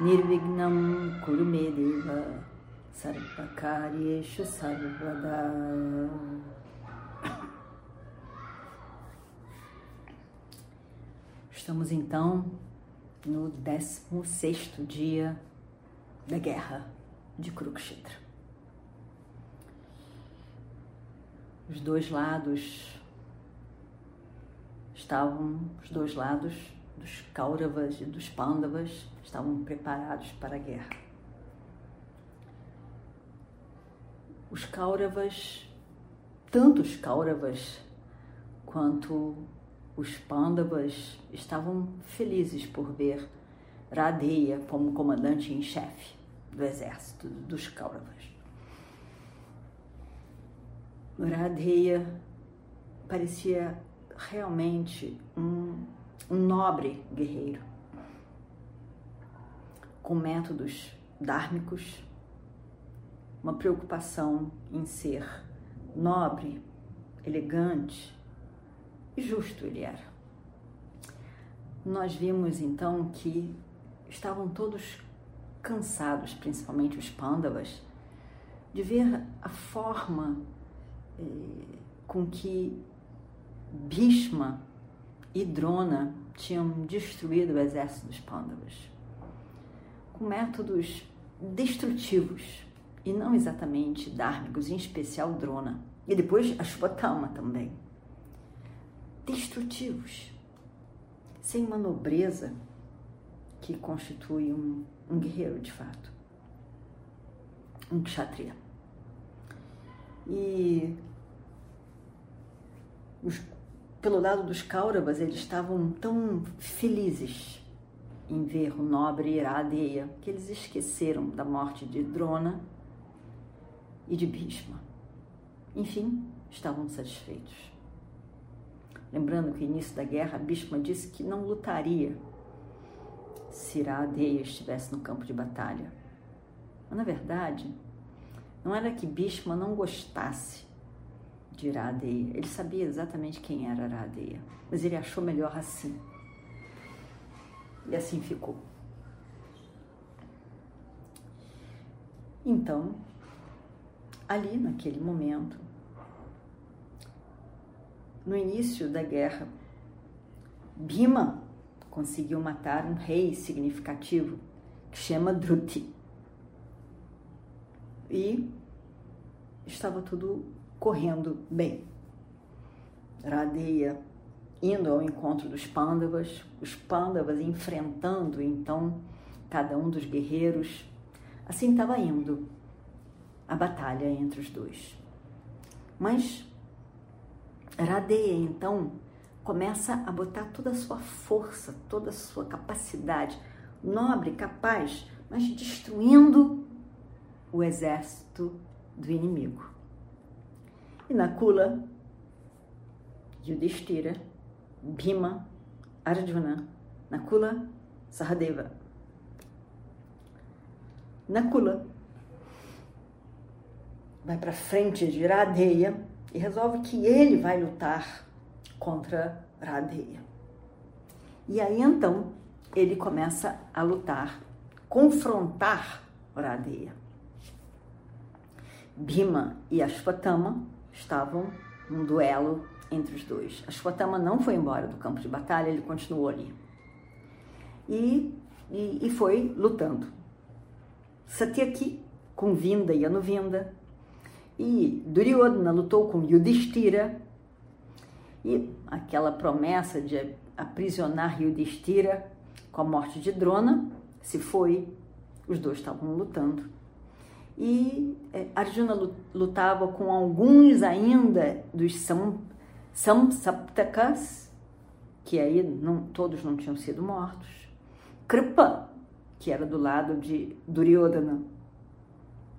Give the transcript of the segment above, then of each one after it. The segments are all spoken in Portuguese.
Nirvignam Kurumedeva Sarvakaryeshu Sarvada Estamos então no 16 dia da guerra de Kurukshetra. Os dois lados estavam, os dois lados dos Kauravas e dos Pandavas estavam preparados para a guerra. Os Kauravas, tanto os Kauravas quanto os Pandavas estavam felizes por ver Radeya como comandante em chefe do exército dos Kauravas. Radeya parecia realmente um, um nobre guerreiro, com métodos dármicos, uma preocupação em ser nobre, elegante, e justo ele era. Nós vimos então que estavam todos cansados, principalmente os pândavas, de ver a forma eh, com que Bhishma e Drona tinham destruído o exército dos pândavas, com métodos destrutivos e não exatamente dármicos, em especial Drona, e depois Ashwatthama também destrutivos, sem uma nobreza que constitui um, um guerreiro de fato, um kshatriya. E os, pelo lado dos Kauravas, eles estavam tão felizes em ver o nobre Iradeya que eles esqueceram da morte de Drona e de Bhishma. Enfim, estavam satisfeitos. Lembrando que no início da guerra, Bhishma disse que não lutaria se Iradeya estivesse no campo de batalha. Mas, na verdade, não era que Bhishma não gostasse de Iradeya. Ele sabia exatamente quem era Iradeya, mas ele achou melhor assim. E assim ficou. Então, ali naquele momento, no início da guerra, Bhima conseguiu matar um rei significativo que chama Druti. E estava tudo correndo bem. Radeya indo ao encontro dos Pandavas, os Pandavas enfrentando então cada um dos guerreiros. Assim estava indo a batalha entre os dois. Mas Radeia, então, começa a botar toda a sua força, toda a sua capacidade, nobre, capaz, mas destruindo o exército do inimigo. Nakula, Yudhishthira, Bhima, Arjuna, Nakula, Sahadeva. Nakula vai para frente de Radeia e resolve que ele vai lutar contra Radeya. E aí então ele começa a lutar, confrontar Radeya. Bhima e Ashwatthama estavam num duelo entre os dois. Ashwatthama não foi embora do campo de batalha, ele continuou ali. E, e, e foi lutando. Satyaki com Vinda e Anuvinda, e Duryodhana lutou com Yudhishthira e aquela promessa de aprisionar Yudhishthira com a morte de Drona se foi. Os dois estavam lutando. E é, Arjuna lutava com alguns ainda dos Sam, Samsaptakas, que aí não, todos não tinham sido mortos. Kripa, que era do lado de Duryodhana,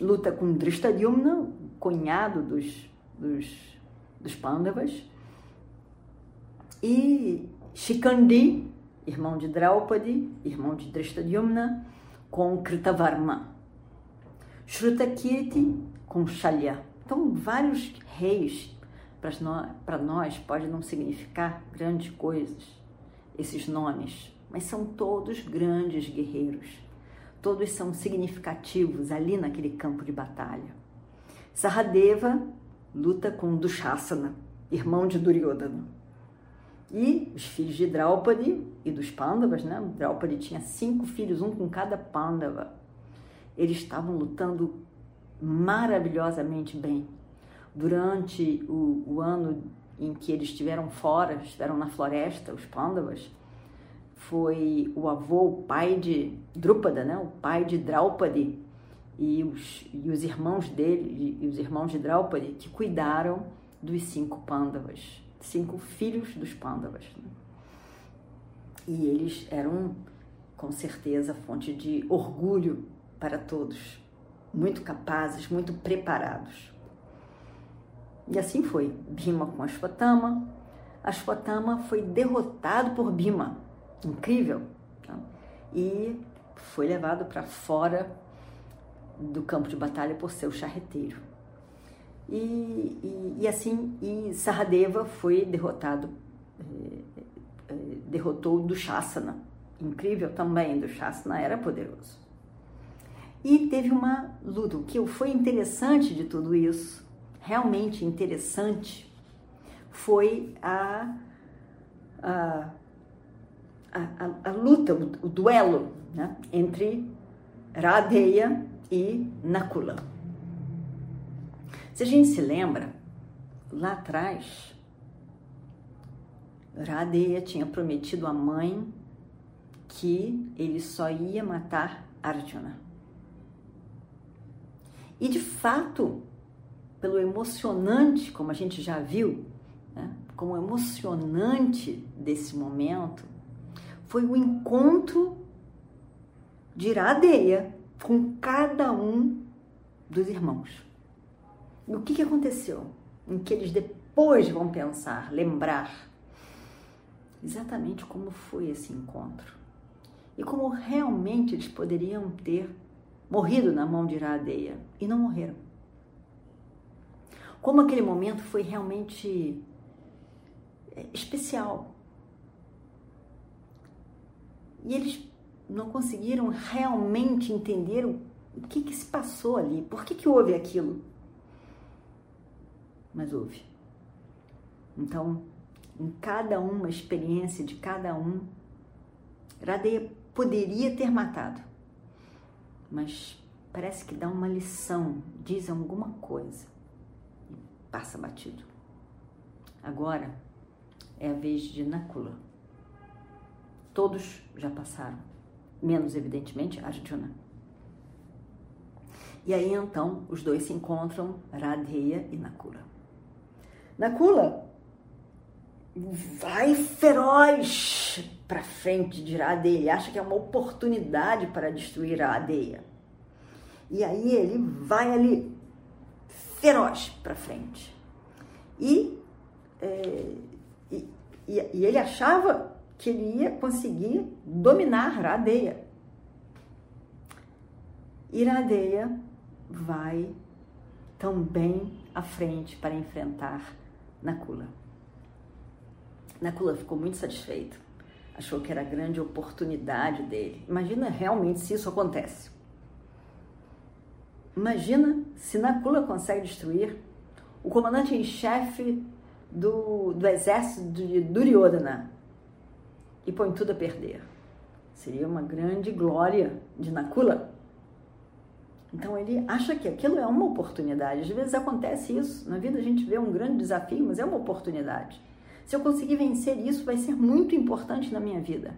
luta com Drishtadyumna, cunhado dos, dos, dos Pandavas, e Shikandi, irmão de Draupadi, irmão de Drishtadyumna, com Kritavarma. Shrutakirti com Shalya. Então, vários reis, para nós, pode não significar grandes coisas, esses nomes, mas são todos grandes guerreiros. Todos são significativos ali naquele campo de batalha. Sahadeva luta com Dushasana, irmão de Duryodhana. E os filhos de Draupadi e dos Pandavas, né? Draupadi tinha cinco filhos, um com cada Pandava. Eles estavam lutando maravilhosamente bem. Durante o, o ano em que eles estiveram fora, estiveram na floresta, os Pandavas, foi o avô, o pai de Drupada, né? o pai de Draupadi, e os, e os irmãos dele, e os irmãos de Draupadi, que cuidaram dos cinco Pandavas cinco filhos dos Pandavas. Né? E eles eram, com certeza, fonte de orgulho para todos, muito capazes, muito preparados. E assim foi. Bhima com Ashwatthama. Ashwatthama foi derrotado por Bhima. Incrível. Tá? E foi levado para fora do campo de batalha por seu charreteiro. E, e, e assim, e Saradeva foi derrotado, eh, eh, derrotou o Dushasana. Incrível também, Dushasana era poderoso. E teve uma luta. O que foi interessante de tudo isso, realmente interessante, foi a, a, a, a luta, o, o duelo né, entre Radeya e Nakula. Se a gente se lembra, lá atrás, Radeya tinha prometido à mãe que ele só ia matar Arjuna. E de fato, pelo emocionante, como a gente já viu, né, como emocionante desse momento, foi o encontro de Radeya com cada um dos irmãos. E o que, que aconteceu? Em que eles depois vão pensar, lembrar exatamente como foi esse encontro e como realmente eles poderiam ter morrido na mão de Iradeia e não morreram. Como aquele momento foi realmente é, especial. E eles não conseguiram realmente entender o que, que se passou ali, por que, que houve aquilo mas houve. Então, em cada uma experiência de cada um, Radeia poderia ter matado, mas parece que dá uma lição, diz alguma coisa e passa batido. Agora é a vez de Nakula. Todos já passaram, menos evidentemente Arjuna. E aí então os dois se encontram, Radheya e Nakula. Nakula vai feroz para frente de Iradeia, acha que é uma oportunidade para destruir a Adeia. E aí ele vai ali feroz para frente. E, é, e, e, ele achava que ele ia conseguir dominar a Adeia. Iradeia vai também à frente para enfrentar Nakula. Nakula ficou muito satisfeito. Achou que era a grande oportunidade dele. Imagina realmente se isso acontece. Imagina se Nakula consegue destruir o comandante em chefe do, do exército de Duryodhana e põe tudo a perder. Seria uma grande glória de Nakula. Então ele acha que aquilo é uma oportunidade. Às vezes acontece isso. Na vida a gente vê um grande desafio, mas é uma oportunidade. Se eu conseguir vencer isso, vai ser muito importante na minha vida.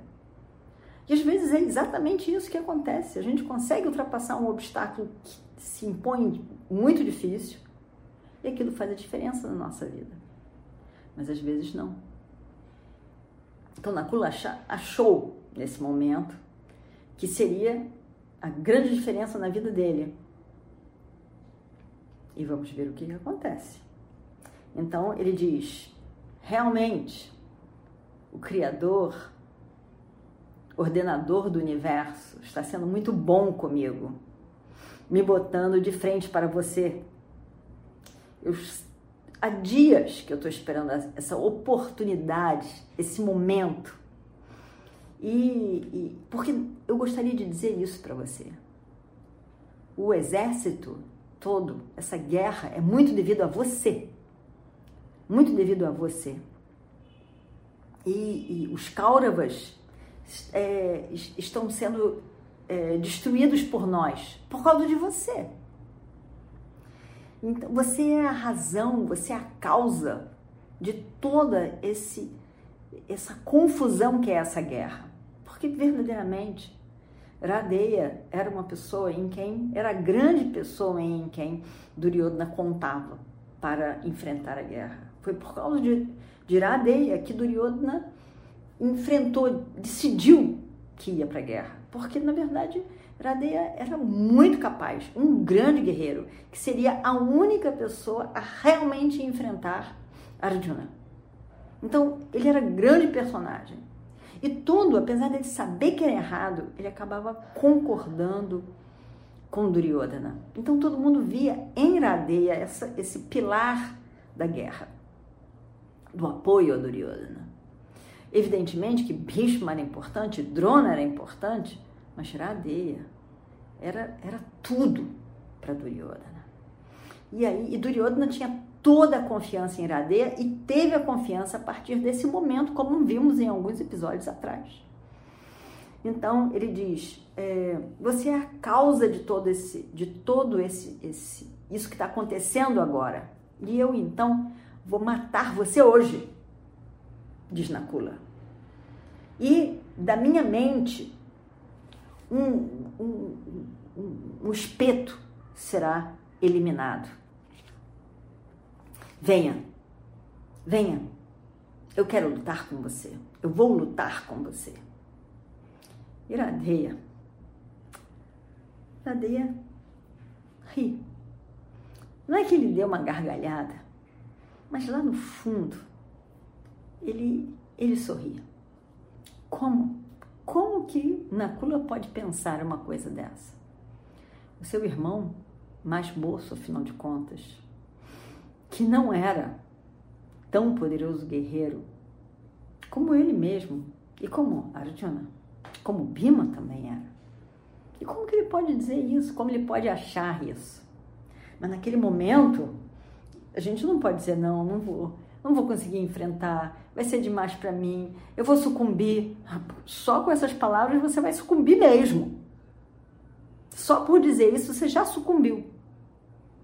E às vezes é exatamente isso que acontece. A gente consegue ultrapassar um obstáculo que se impõe muito difícil e aquilo faz a diferença na nossa vida. Mas às vezes não. Então Nakula achou nesse momento que seria a grande diferença na vida dele E vamos ver o que, que acontece. Então ele diz: realmente, o Criador, ordenador do universo, está sendo muito bom comigo, me botando de frente para você. Eu, há dias que eu estou esperando essa oportunidade, esse momento. E, e porque eu gostaria de dizer isso para você. O exército todo, essa guerra, é muito devido a você. Muito devido a você. E, e os Kauravas é, estão sendo é, destruídos por nós, por causa de você. Então, você é a razão, você é a causa de toda esse, essa confusão que é essa guerra. Porque verdadeiramente Radeia era uma pessoa em quem, era a grande pessoa em quem Duryodhana contava para enfrentar a guerra. Foi por causa de, de Radeia que Duryodhana enfrentou, decidiu que ia para a guerra. Porque, na verdade, Radeya era muito capaz, um grande guerreiro, que seria a única pessoa a realmente enfrentar Arjuna. Então, ele era grande personagem. E tudo, apesar dele saber que era errado, ele acabava concordando com Duryodhana. Então, todo mundo via em Radeya essa, esse pilar da guerra, do apoio a Duryodhana. Evidentemente que Bhishma era importante, Drona era importante, mas Radeya era, era tudo para Duryodhana. E aí, e Duryodhana tinha toda a confiança em Radeya e teve a confiança a partir desse momento, como vimos em alguns episódios atrás. Então ele diz: é, você é a causa de todo esse, de todo esse, esse isso que está acontecendo agora. E eu então vou matar você hoje, diz Nakula. E da minha mente um, um, um, um espeto será eliminado. Venha, venha, eu quero lutar com você, eu vou lutar com você. Iradeia, Iradeia ri. Não é que ele deu uma gargalhada, mas lá no fundo ele, ele sorria. Como? Como que Nakula pode pensar uma coisa dessa? O seu irmão, mais moço, afinal de contas, que não era tão poderoso guerreiro como ele mesmo e como Arjuna, como Bhima também era. E como que ele pode dizer isso? Como ele pode achar isso? Mas naquele momento, a gente não pode dizer não, não vou não vou conseguir enfrentar, vai ser demais para mim, eu vou sucumbir. Só com essas palavras você vai sucumbir mesmo. Só por dizer isso você já sucumbiu.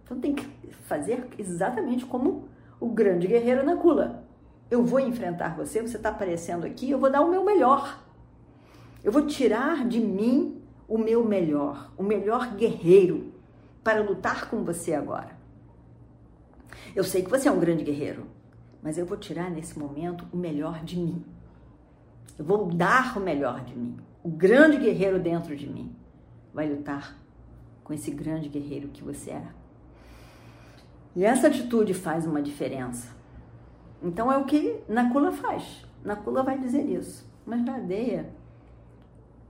Então tem que fazer exatamente como o grande guerreiro Nakula. Eu vou enfrentar você, você está aparecendo aqui, eu vou dar o meu melhor. Eu vou tirar de mim o meu melhor, o melhor guerreiro para lutar com você agora. Eu sei que você é um grande guerreiro, mas eu vou tirar nesse momento o melhor de mim. Eu vou dar o melhor de mim. O grande guerreiro dentro de mim vai lutar com esse grande guerreiro que você é. E essa atitude faz uma diferença. Então é o que Nakula faz. Nakula vai dizer isso. Mas Ladeia,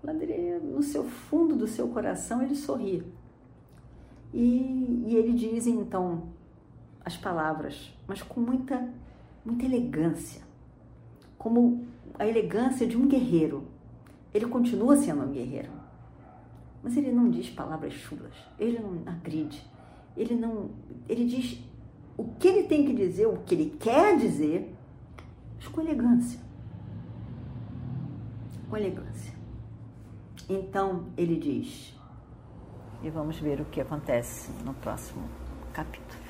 Ladeia, no seu fundo do seu coração, ele sorri. E, e ele diz então as palavras, mas com muita muita elegância, como a elegância de um guerreiro. Ele continua sendo um guerreiro, mas ele não diz palavras chulas, ele não agride, ele não, ele diz o que ele tem que dizer, o que ele quer dizer, mas com elegância. Com elegância. Então ele diz, e vamos ver o que acontece no próximo capítulo.